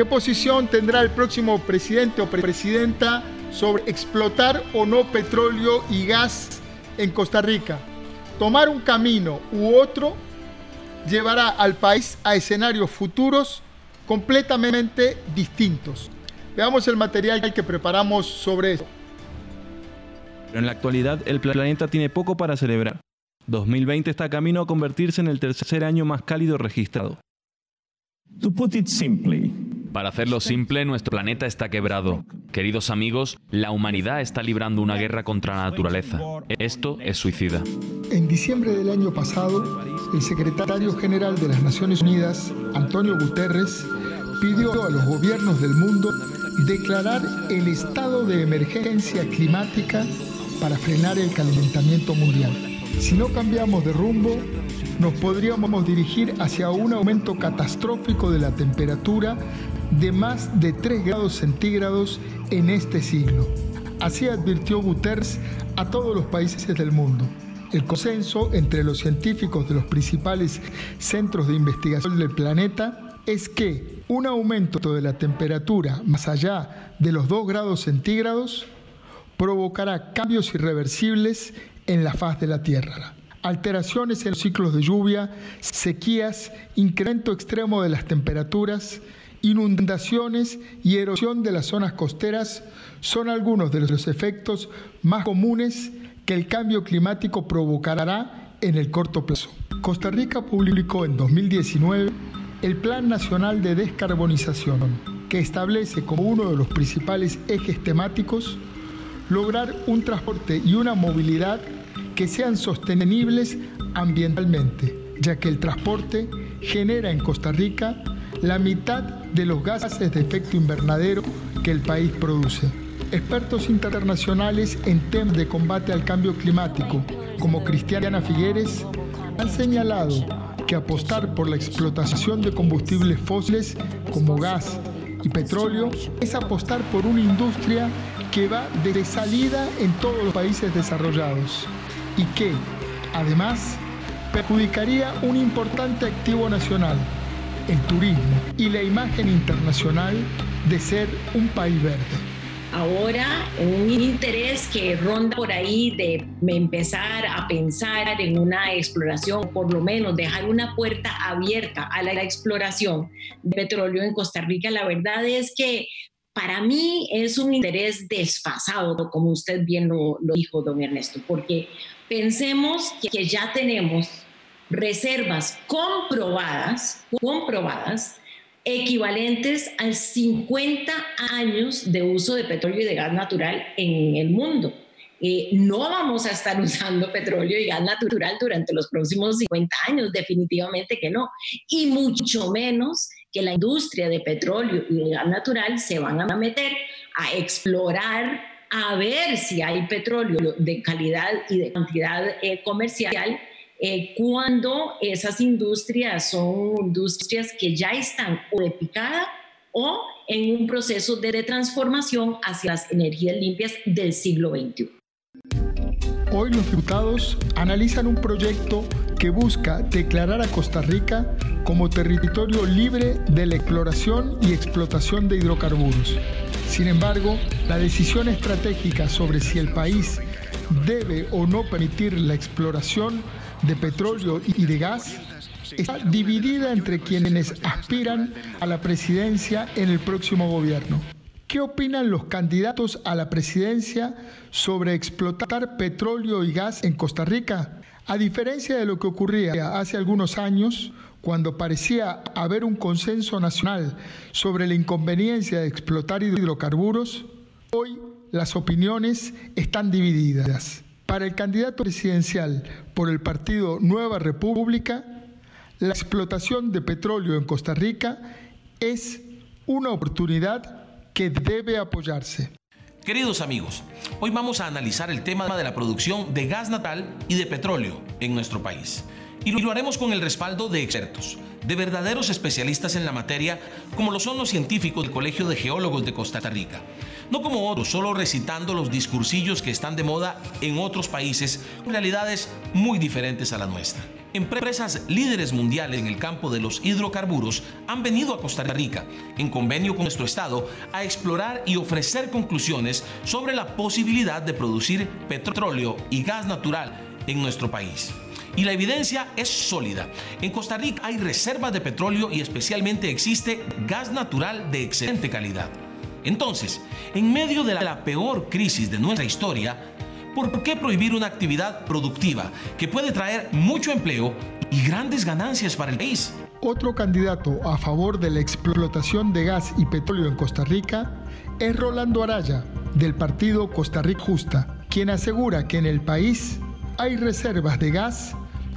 ¿Qué posición tendrá el próximo presidente o presidenta sobre explotar o no petróleo y gas en Costa Rica? Tomar un camino u otro llevará al país a escenarios futuros completamente distintos. Veamos el material que preparamos sobre eso. Pero en la actualidad el planeta tiene poco para celebrar. 2020 está camino a convertirse en el tercer año más cálido registrado. Para hacerlo simple, nuestro planeta está quebrado. Queridos amigos, la humanidad está librando una guerra contra la naturaleza. Esto es suicida. En diciembre del año pasado, el secretario general de las Naciones Unidas, Antonio Guterres, pidió a los gobiernos del mundo declarar el estado de emergencia climática para frenar el calentamiento mundial. Si no cambiamos de rumbo, nos podríamos dirigir hacia un aumento catastrófico de la temperatura de más de 3 grados centígrados en este siglo. Así advirtió Guterres a todos los países del mundo. El consenso entre los científicos de los principales centros de investigación del planeta es que un aumento de la temperatura más allá de los 2 grados centígrados provocará cambios irreversibles en la faz de la Tierra. Alteraciones en los ciclos de lluvia, sequías, incremento extremo de las temperaturas, inundaciones y erosión de las zonas costeras son algunos de los efectos más comunes que el cambio climático provocará en el corto plazo. Costa Rica publicó en 2019 el Plan Nacional de Descarbonización, que establece como uno de los principales ejes temáticos lograr un transporte y una movilidad que sean sostenibles ambientalmente, ya que el transporte genera en Costa Rica la mitad de los gases de efecto invernadero que el país produce. Expertos internacionales en temas de combate al cambio climático, como Cristiana Figueres, han señalado que apostar por la explotación de combustibles fósiles como gas y petróleo es apostar por una industria que va de salida en todos los países desarrollados y que, además, perjudicaría un importante activo nacional, el turismo y la imagen internacional de ser un país verde. Ahora un interés que ronda por ahí de empezar a pensar en una exploración, por lo menos dejar una puerta abierta a la exploración de petróleo en Costa Rica, la verdad es que para mí es un interés desfasado, como usted bien lo, dijo, don Ernesto, porque pensemos que ya tenemos reservas comprobadas, comprobadas equivalentes a 50 años de uso de petróleo y de gas natural en el mundo. Eh, no vamos a estar usando petróleo y gas natural durante los próximos 50 años, definitivamente que no. Y mucho menos que la industria de petróleo y de gas natural se van a meter a explorar, a ver si hay petróleo de calidad y de cantidad eh, comercial eh, cuando esas industrias son industrias que ya están o de picada o en un proceso de transformación hacia las energías limpias del siglo XXI. Hoy los diputados analizan un proyecto que busca declarar a Costa Rica como territorio libre de la exploración y explotación de hidrocarburos. Sin embargo, la decisión estratégica sobre si el país debe o no permitir la exploración de petróleo y de gas está dividida entre quienes aspiran a la presidencia en el próximo gobierno. ¿Qué opinan los candidatos a la presidencia sobre explotar petróleo y gas en Costa Rica? A diferencia de lo que ocurría hace algunos años, cuando parecía haber un consenso nacional sobre la inconveniencia de explotar hidrocarburos, hoy las opiniones están divididas. Para el candidato presidencial por el partido Nueva República, la explotación de petróleo en Costa Rica es una oportunidad que debe apoyarse. Queridos amigos, hoy vamos a analizar el tema de la producción de gas natal y de petróleo en nuestro país. Y lo haremos con el respaldo de expertos, de verdaderos especialistas en la materia, como lo son los científicos del Colegio de Geólogos de Costa Rica no como otros, solo recitando los discursillos que están de moda en otros países, realidades muy diferentes a la nuestra. Empresas líderes mundiales en el campo de los hidrocarburos han venido a Costa Rica, en convenio con nuestro Estado, a explorar y ofrecer conclusiones sobre la posibilidad de producir petróleo y gas natural en nuestro país. Y la evidencia es sólida. En Costa Rica hay reservas de petróleo y especialmente existe gas natural de excelente calidad. Entonces, en medio de la peor crisis de nuestra historia, ¿Por qué prohibir una actividad productiva que puede traer mucho empleo y grandes ganancias para el país? Otro candidato a favor de la explotación de gas y petróleo en Costa Rica es Rolando Araya, del partido Costa Rica Justa, quien asegura que en el país hay reservas de gas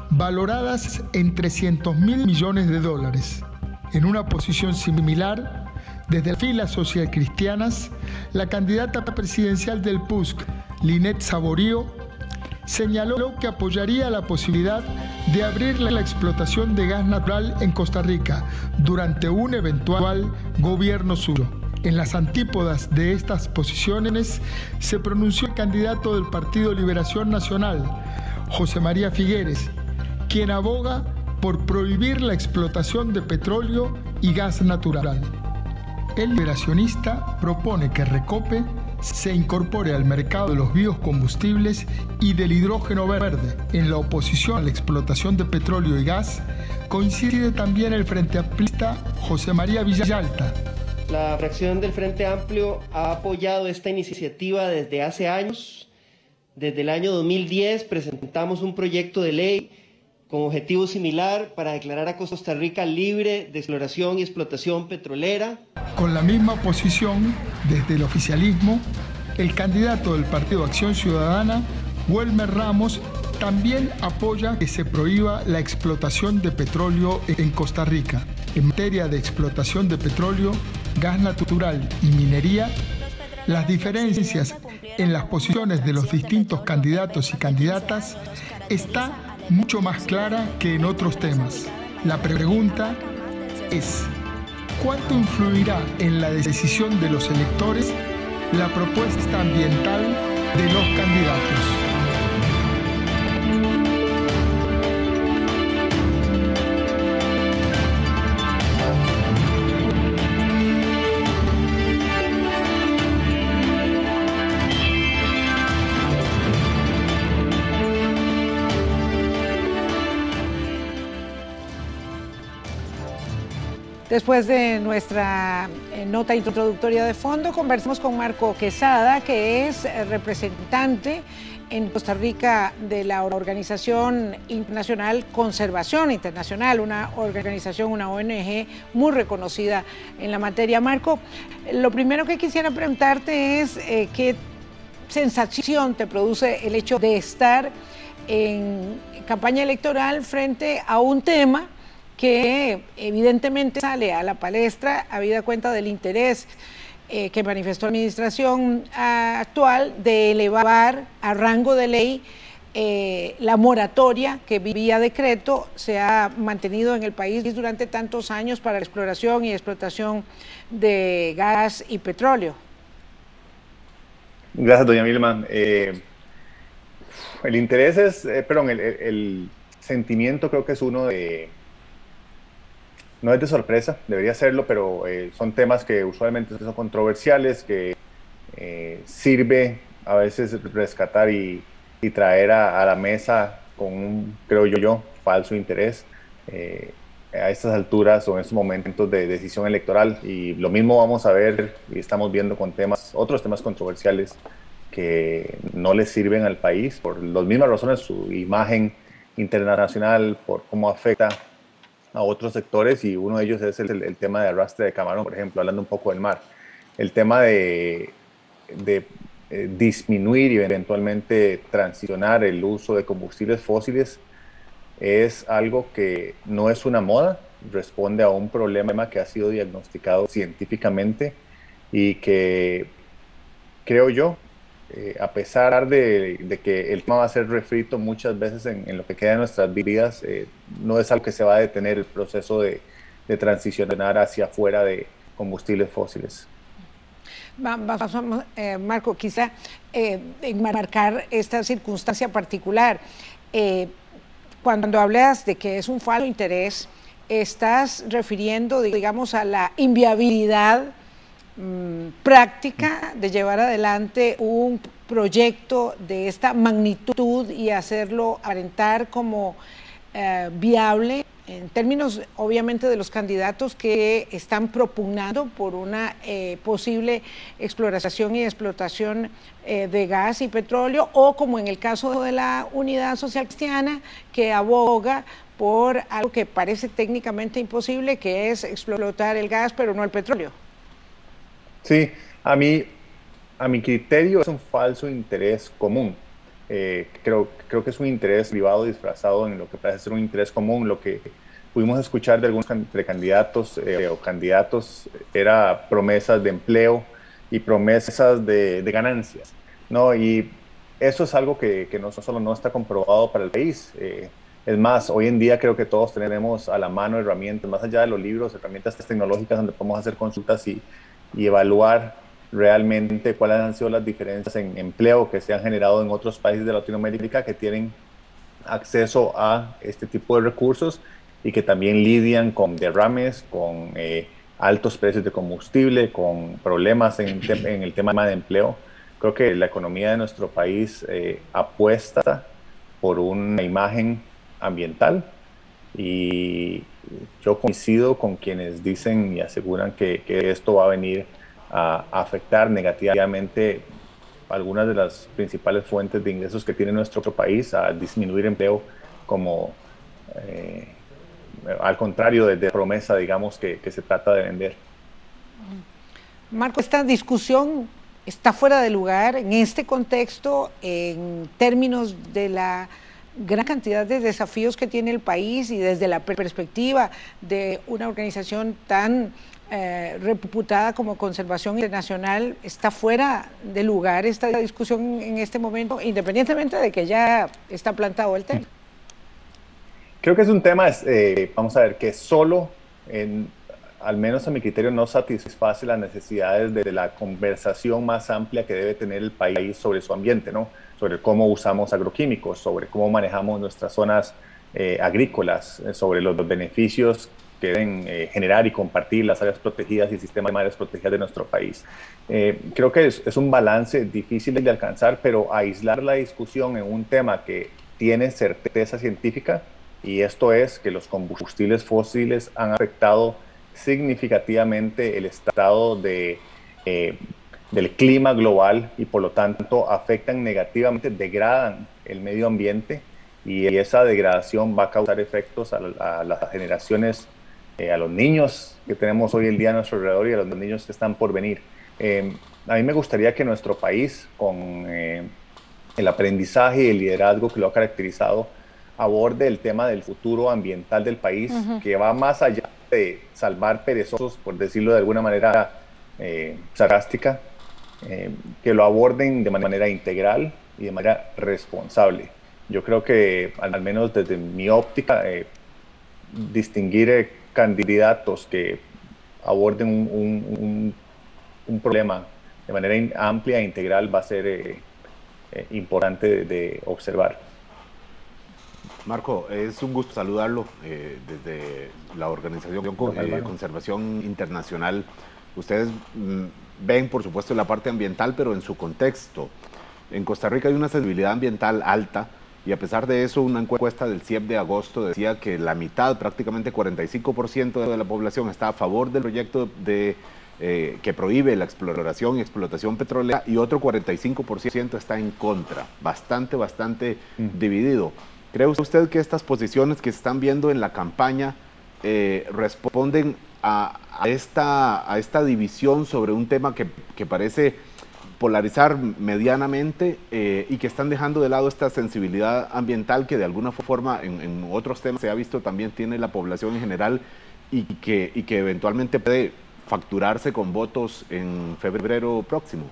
valoradas en 300 mil millones de dólares. En una posición similar, desde las filas social cristianas, la candidata presidencial del PUSC, Linet Saborío, señaló que apoyaría la posibilidad de abrir la explotación de gas natural en Costa Rica durante un eventual gobierno suyo. En las antípodas de estas posiciones se pronunció el candidato del Partido Liberación Nacional, José María Figueres, quien aboga por prohibir la explotación de petróleo y gas natural. El liberacionista propone que Recope se incorpore al mercado de los biocombustibles y del hidrógeno verde. En la oposición a la explotación de petróleo y gas coincide también el Frente Amplista José María Villalta. La fracción del Frente Amplio ha apoyado esta iniciativa desde hace años. Desde el año 2010 presentamos un proyecto de ley con objetivo similar para declarar a Costa Rica libre de exploración y explotación petrolera. Con la misma posición, desde el oficialismo, el candidato del Partido Acción Ciudadana, Welmer Ramos, también apoya que se prohíba la explotación de petróleo en Costa Rica. En materia de explotación de petróleo, gas natural y minería, las diferencias en las posiciones de los distintos candidatos y candidatas está mucho más clara que en otros temas. La pregunta es, ¿cuánto influirá en la decisión de los electores la propuesta ambiental de los candidatos? Después de nuestra eh, nota introductoria de fondo, conversamos con Marco Quesada, que es eh, representante en Costa Rica de la Organización Internacional Conservación Internacional, una organización, una ONG muy reconocida en la materia. Marco, lo primero que quisiera preguntarte es eh, qué sensación te produce el hecho de estar en campaña electoral frente a un tema que evidentemente sale a la palestra habida cuenta del interés eh, que manifestó la administración actual de elevar a rango de ley eh, la moratoria que vía decreto se ha mantenido en el país durante tantos años para la exploración y explotación de gas y petróleo. Gracias, doña Milman. Eh, el interés es, perdón, el sentimiento creo que es uno de no es de sorpresa, debería serlo, pero eh, son temas que usualmente son controversiales, que eh, sirve a veces rescatar y, traer a, la mesa con un, creo yo, falso interés eh, a estas alturas o en estos momentos de decisión electoral. Y lo mismo vamos a ver y estamos viendo con temas, otros temas controversiales que no les sirven al país por las mismas razones, su imagen internacional, por cómo afecta a otros sectores y uno de ellos es el, tema de arrastre de camarón, por ejemplo, hablando un poco del mar. El tema de, de eh, disminuir y eventualmente transicionar el uso de combustibles fósiles es algo que no es una moda, responde a un problema que ha sido diagnosticado científicamente y que creo yo eh, a pesar de, que el tema va a ser refrito muchas veces en, lo que queda de nuestras vidas, eh, no es algo que se va a detener el proceso de, de transicionar hacia afuera de combustibles fósiles. Vamos, eh, Marco, quizá enmarcar esta circunstancia particular. cuando hablas de que es un falso interés, estás refiriendo, digamos, a la inviabilidad mm, práctica de llevar adelante un proyecto de esta magnitud y hacerlo aparentar como eh, viable en términos obviamente de los candidatos que están propugnando por una eh, posible exploración y explotación eh, de gas y petróleo, o como en el caso de la Unidad Social Cristiana, que aboga por algo que parece técnicamente imposible, que es explotar el gas, pero no el petróleo. Sí, a mí, a mi criterio es un falso interés común. Eh, creo, creo que es un interés privado disfrazado en lo que parece ser un interés común. Lo que pudimos escuchar de algunos precandidatos eh, o candidatos era promesas de empleo y promesas de, ganancias. ¿no? Y eso es algo que, no solo no está comprobado para el país. Eh, es más, hoy en día creo que todos tenemos a la mano herramientas, más allá de los libros, herramientas tecnológicas donde podemos hacer consultas y, y evaluar realmente cuáles han sido las diferencias en empleo que se han generado en otros países de Latinoamérica que tienen acceso a este tipo de recursos y que también lidian con derrames, con eh, altos precios de combustible, con problemas en, en, el tema de empleo. Creo que la economía de nuestro país eh, apuesta por una imagen ambiental y yo coincido con quienes dicen y aseguran que, esto va a venir a afectar negativamente algunas de las principales fuentes de ingresos que tiene nuestro país, a disminuir empleo como eh, al contrario de, promesa, digamos, que, que, se trata de vender. Marco, esta discusión está fuera de lugar en este contexto, en términos de la gran cantidad de desafíos que tiene el país y desde la perspectiva de una organización tan eh, reputada como conservación internacional, está fuera de lugar esta discusión en este momento, independientemente de que ya está plantado el tema. Creo que es un tema, eh, vamos a ver, que solo, en, al menos a mi criterio, no satisface las necesidades de la conversación más amplia que debe tener el país sobre su ambiente, ¿no? Sobre cómo usamos agroquímicos, sobre cómo manejamos nuestras zonas eh, agrícolas, sobre los beneficios que deben eh, generar y compartir las áreas protegidas y el de áreas protegidas de nuestro país. Eh, creo que es, un balance difícil de alcanzar, pero aislar la discusión en un tema que tiene certeza científica, y esto es que los combustibles fósiles han afectado significativamente el estado de, eh, del clima global y por lo tanto afectan negativamente, degradan el medio ambiente y esa degradación va a causar efectos a, a las generaciones eh, a los niños que tenemos hoy en día a nuestro alrededor y a los niños que están por venir. Eh, a mí me gustaría que nuestro país, con eh, el aprendizaje y el liderazgo que lo ha caracterizado, aborde el tema del futuro ambiental del país, que va más allá de salvar perezosos, por decirlo de alguna manera sarcástica, que lo aborden de manera integral y de manera responsable. Yo creo que, al menos desde mi óptica, distinguir candidatos que aborden un, problema de manera amplia e integral va a ser eh, eh, importante de, observar. Marco, es un gusto saludarlo eh, desde la Organización de Conservación Internacional. Ustedes mm, ven, por supuesto, la parte ambiental, pero en su contexto. En Costa Rica hay una sensibilidad ambiental alta y a pesar de eso, una encuesta del CIEP de agosto decía que la mitad, prácticamente 45% de la población está a favor del proyecto de, eh, que prohíbe la exploración y explotación petrolera y otro 45% está en contra. Bastante, bastante mm. dividido. ¿Cree usted que estas posiciones que se están viendo en la campaña eh, responden a, esta, división sobre un tema que, parece polarizar medianamente eh, y que están dejando de lado esta sensibilidad ambiental que de alguna forma en, otros temas se ha visto también tiene la población en general y que, y que eventualmente puede facturarse con votos en febrero próximo.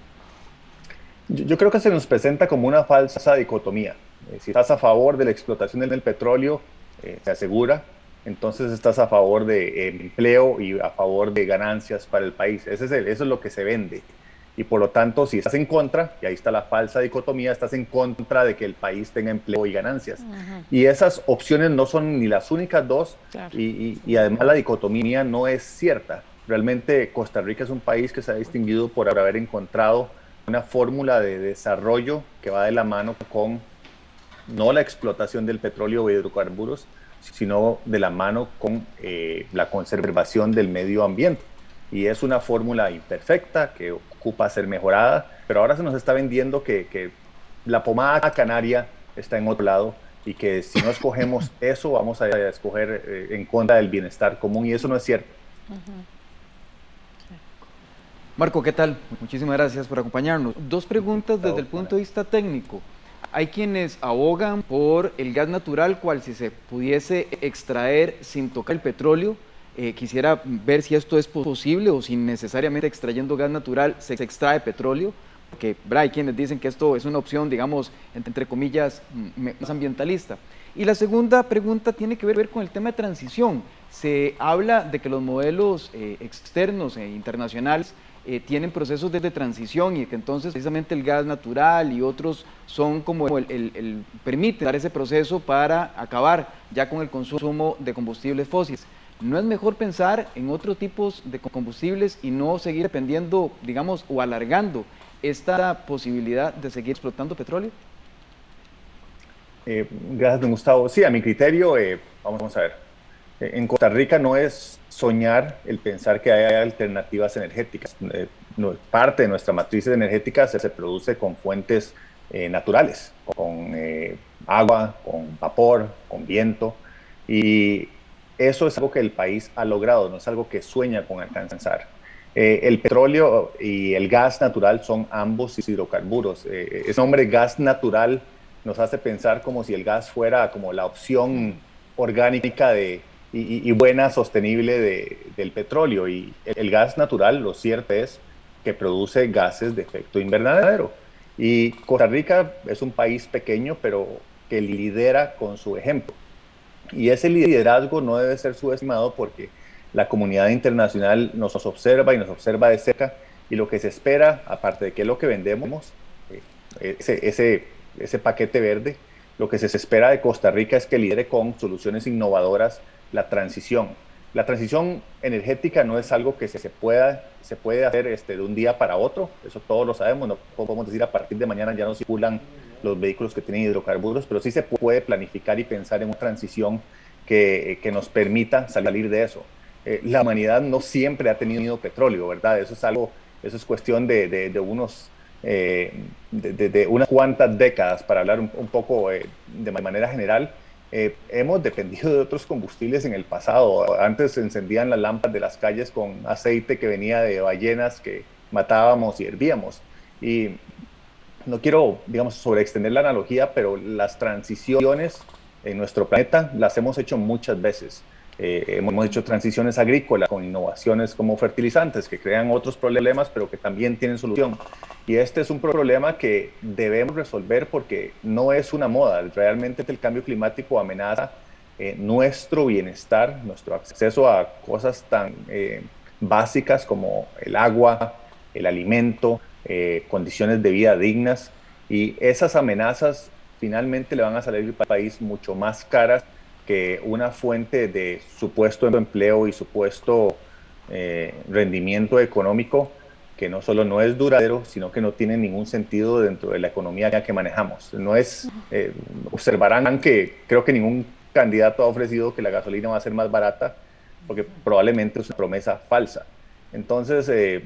Yo, creo que se nos presenta como una falsa dicotomía. Eh, si estás a favor de la explotación del petróleo, eh, se asegura, entonces estás a favor de empleo y a favor de ganancias para el país. Ese es eso es lo que se vende. Y por lo tanto, si estás en contra, y ahí está la falsa dicotomía, estás en contra de que el país tenga empleo y ganancias. Y esas opciones no son ni las únicas dos, y, y, además la dicotomía no es cierta. Realmente Costa Rica es un país que se ha distinguido por haber encontrado una fórmula de desarrollo que va de la mano con no la explotación del petróleo o hidrocarburos, sino de la mano con eh, la conservación del medio ambiente. Y es una fórmula imperfecta que ocupa ser mejorada, pero ahora se nos está vendiendo que, la pomada canaria está en otro lado y que si no escogemos eso vamos a escoger eh, en contra del bienestar común y eso no es cierto. Marco, ¿qué tal? Muchísimas gracias por acompañarnos. Dos preguntas desde el punto de vista técnico. Hay quienes abogan por el gas natural, cual si se pudiese extraer sin tocar el petróleo. Eh, quisiera ver si esto es posible o si necesariamente extrayendo gas natural se extrae petróleo, porque hay quienes dicen que esto es una opción, digamos, entre comillas, más ambientalista. Y la segunda pregunta tiene que ver con el tema de transición. Se habla de que los modelos eh, externos e internacionales eh, tienen procesos de, transición y que entonces precisamente el gas natural y otros son como el, el, permiten dar ese proceso para acabar ya con el consumo de combustibles fósiles. ¿No es mejor pensar en otros tipos de combustibles y no seguir dependiendo, digamos, o alargando esta posibilidad de seguir explotando petróleo? Eh, gracias, don Gustavo. Sí, a mi criterio, eh, vamos a ver. En Costa Rica no es soñar el pensar que hay alternativas energéticas. Eh, parte de nuestra matriz energética se, produce con fuentes eh, naturales, con eh, agua, con vapor, con viento. Y eso es algo que el país ha logrado, no es algo que sueña con alcanzar. el petróleo y el gas natural son ambos hidrocarburos. ese nombre gas natural nos hace pensar como si el gas fuera como la opción orgánica de, y, buena, sostenible del petróleo. Y el gas natural, lo cierto es que produce gases de efecto invernadero. Y Costa Rica es un país pequeño, pero que lidera con su ejemplo. Y ese liderazgo no debe ser subestimado porque la comunidad internacional nos observa y nos observa de cerca y lo que se espera, aparte de que es lo que vendemos, eh, ese, ese, ese paquete verde, lo que se espera de Costa Rica es que lidere con soluciones innovadoras la transición. La transición energética no es algo que se, pueda, se puede hacer este, de un día para otro, eso todos lo sabemos, no podemos decir a partir de mañana ya no circulan los vehículos que tienen hidrocarburos, pero sí se puede planificar y pensar en una transición que, que nos permita salir de eso. Eh, la humanidad no siempre ha tenido petróleo, ¿verdad? Eso es algo, eso es cuestión de, de, unos, eh, de, unas cuantas décadas, para hablar un, poco eh, de manera general eh, hemos dependido de otros combustibles en el pasado. Antes se encendían las lámparas de las calles con aceite que venía de ballenas que matábamos y hervíamos. Y no quiero, digamos, sobreextender la analogía, pero las transiciones en nuestro planeta las hemos hecho muchas veces. Eh, hemos hecho transiciones agrícolas con innovaciones como fertilizantes que crean otros problemas, pero que también tienen solución. Y este es un problema que debemos resolver porque no es una moda. Realmente el cambio climático amenaza eh, nuestro bienestar, nuestro acceso a cosas tan eh, básicas como el agua, el alimento, condiciones de vida dignas. Y esas amenazas finalmente le van a salir al país mucho más caras que una fuente de supuesto empleo y supuesto eh, rendimiento económico que no solo no es duradero, sino que no tiene ningún sentido dentro de la economía que manejamos. No es, eh, observarán que creo que ningún candidato ha ofrecido que la gasolina va a ser más barata, porque probablemente es una promesa falsa. Entonces, eh,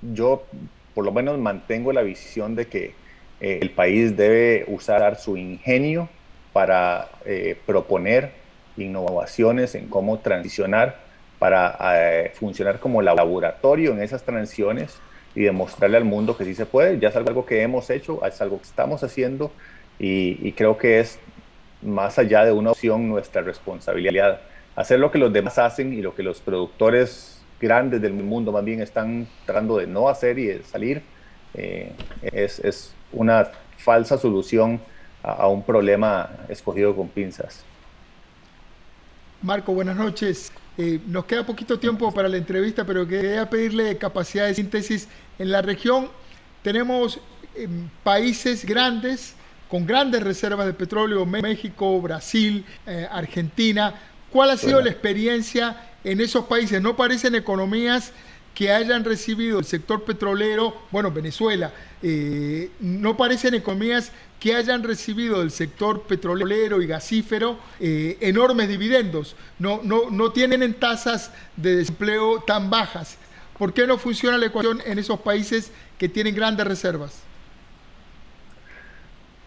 yo por lo menos mantengo la visión de que el país debe usar su ingenio para eh, proponer innovaciones en cómo transicionar, para eh, funcionar como laboratorio en esas transiciones y demostrarle al mundo que sí se puede. Ya es algo que hemos hecho, es algo que estamos haciendo y, creo que es más allá de una opción nuestra responsabilidad. Hacer lo que los demás hacen y lo que los productores grandes del mundo más bien están tratando de no hacer y de salir, eh, es, es, una falsa solución a, un problema escogido con pinzas. Marco, buenas noches. Eh, nos queda poquito tiempo para la entrevista, pero quería pedirle capacidad de síntesis. En la región tenemos em, países grandes, con grandes reservas de petróleo, México, Brasil, eh, Argentina. ¿Cuál ha sido la experiencia en esos países? ¿No parecen economías que hayan recibido el sector petrolero, bueno, Venezuela, eh, no parecen economías que hayan recibido del sector petrolero y gasífero eh, enormes dividendos, no, no, no tienen tasas de desempleo tan bajas. ¿Por qué no funciona la ecuación en esos países que tienen grandes reservas?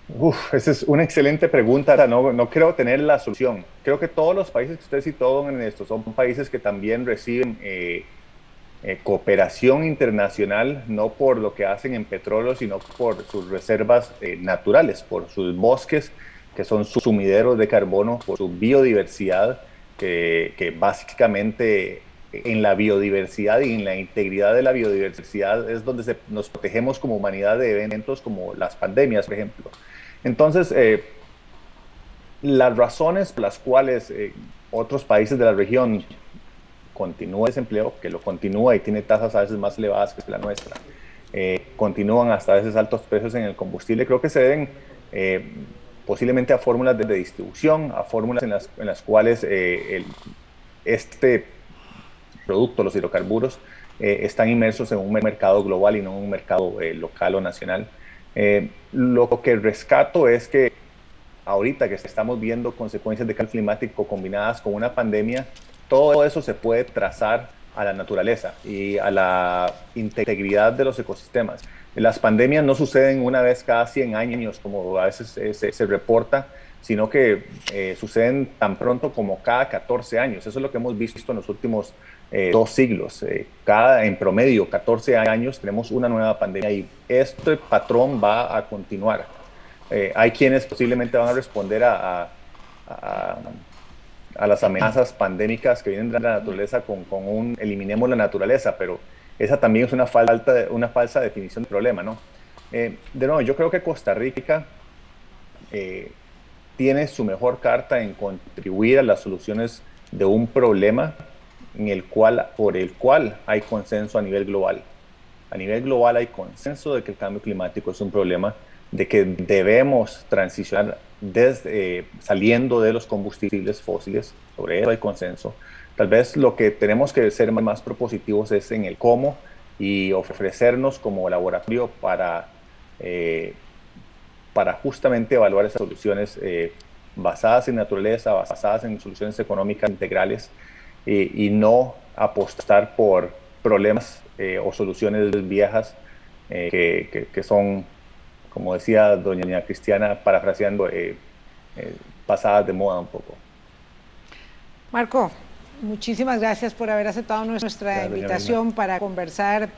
Uf, esa es una excelente pregunta. No, no creo tener la solución. Creo que todos los países que usted citó en esto son países que también reciben eh, eh, cooperación internacional, no por lo que hacen en petróleo, sino por sus reservas eh, naturales, por sus bosques, que son sumideros de carbono, por su biodiversidad, que, básicamente en la biodiversidad y en la integridad de la biodiversidad es donde nos protegemos como humanidad de eventos como las pandemias, por ejemplo. Entonces, eh, las razones por las cuales otros países de la región continúa desempleo, que lo continúa y tiene tasas a veces más elevadas que la nuestra, eh, continúan hasta a veces altos precios en el combustible, creo que se deben eh, posiblemente a fórmulas de, distribución, a fórmulas en las, en las cuales eh, este producto, los hidrocarburos, están inmersos en un mercado global y no en un mercado local o nacional. lo que rescato es que ahorita que estamos viendo consecuencias de cambio climático combinadas con una pandemia, todo eso se puede trazar a la naturaleza y a la integridad de los ecosistemas. Las pandemias no suceden una vez cada 100 años, como a veces se, reporta, sino que eh, suceden tan pronto como cada 14 años. Eso es lo que hemos visto en los últimos eh, dos siglos. Eh, cada, en promedio, 14 años tenemos una nueva pandemia y este patrón va a continuar. hay quienes posiblemente van a responder a a las amenazas pandémicas que vienen de la naturaleza con, con, un eliminemos la naturaleza, pero esa también es una, falta una falsa definición del problema, ¿no? Eh, de nuevo, yo creo que Costa Rica eh, tiene su mejor carta en contribuir a las soluciones de un problema en el cual, por el cual hay consenso a nivel global. A nivel global hay consenso de que el cambio climático es un problema, de que debemos transicionar desde, eh, saliendo de los combustibles fósiles, sobre eso hay consenso. Tal vez lo que tenemos que ser más propositivos es en el cómo y ofrecernos como laboratorio para, eh, para justamente evaluar esas soluciones eh, basadas en naturaleza, basadas en soluciones económicas integrales y no apostar por problemas o soluciones viejas que, que son como decía doña Cristiana, parafraseando, eh, eh, pasadas de moda un poco. Marco, muchísimas gracias por haber aceptado nuestra invitación para conversar.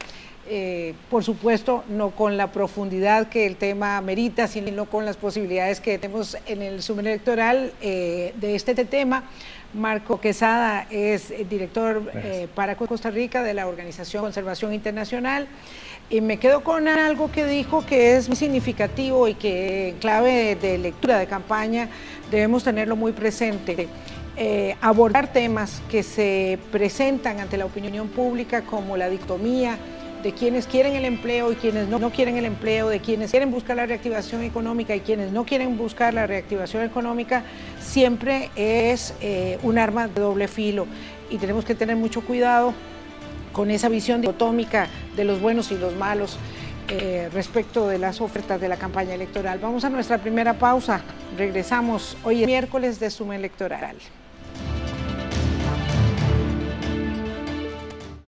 Eh, por supuesto, no con la profundidad que el tema merita, sino con las posibilidades que tenemos en el sumen electoral de este tema. Marco Quesada es director para Costa Rica de la Organización Conservación Internacional. Y me quedo con algo que dijo que es muy significativo y que en clave de, lectura de campaña debemos tenerlo muy presente. Eh, abordar temas que se presentan ante la opinión pública como la dictomía de quienes quieren el empleo y quienes no, quieren el empleo, de quienes quieren buscar la reactivación económica y quienes no quieren buscar la reactivación económica, siempre es eh, un arma de doble filo y tenemos que tener mucho cuidado con esa visión dicotómica de los buenos y los malos eh, respecto de las ofertas de la campaña electoral. Vamos a nuestra primera pausa. Regresamos hoy es miércoles de Suma Electoral.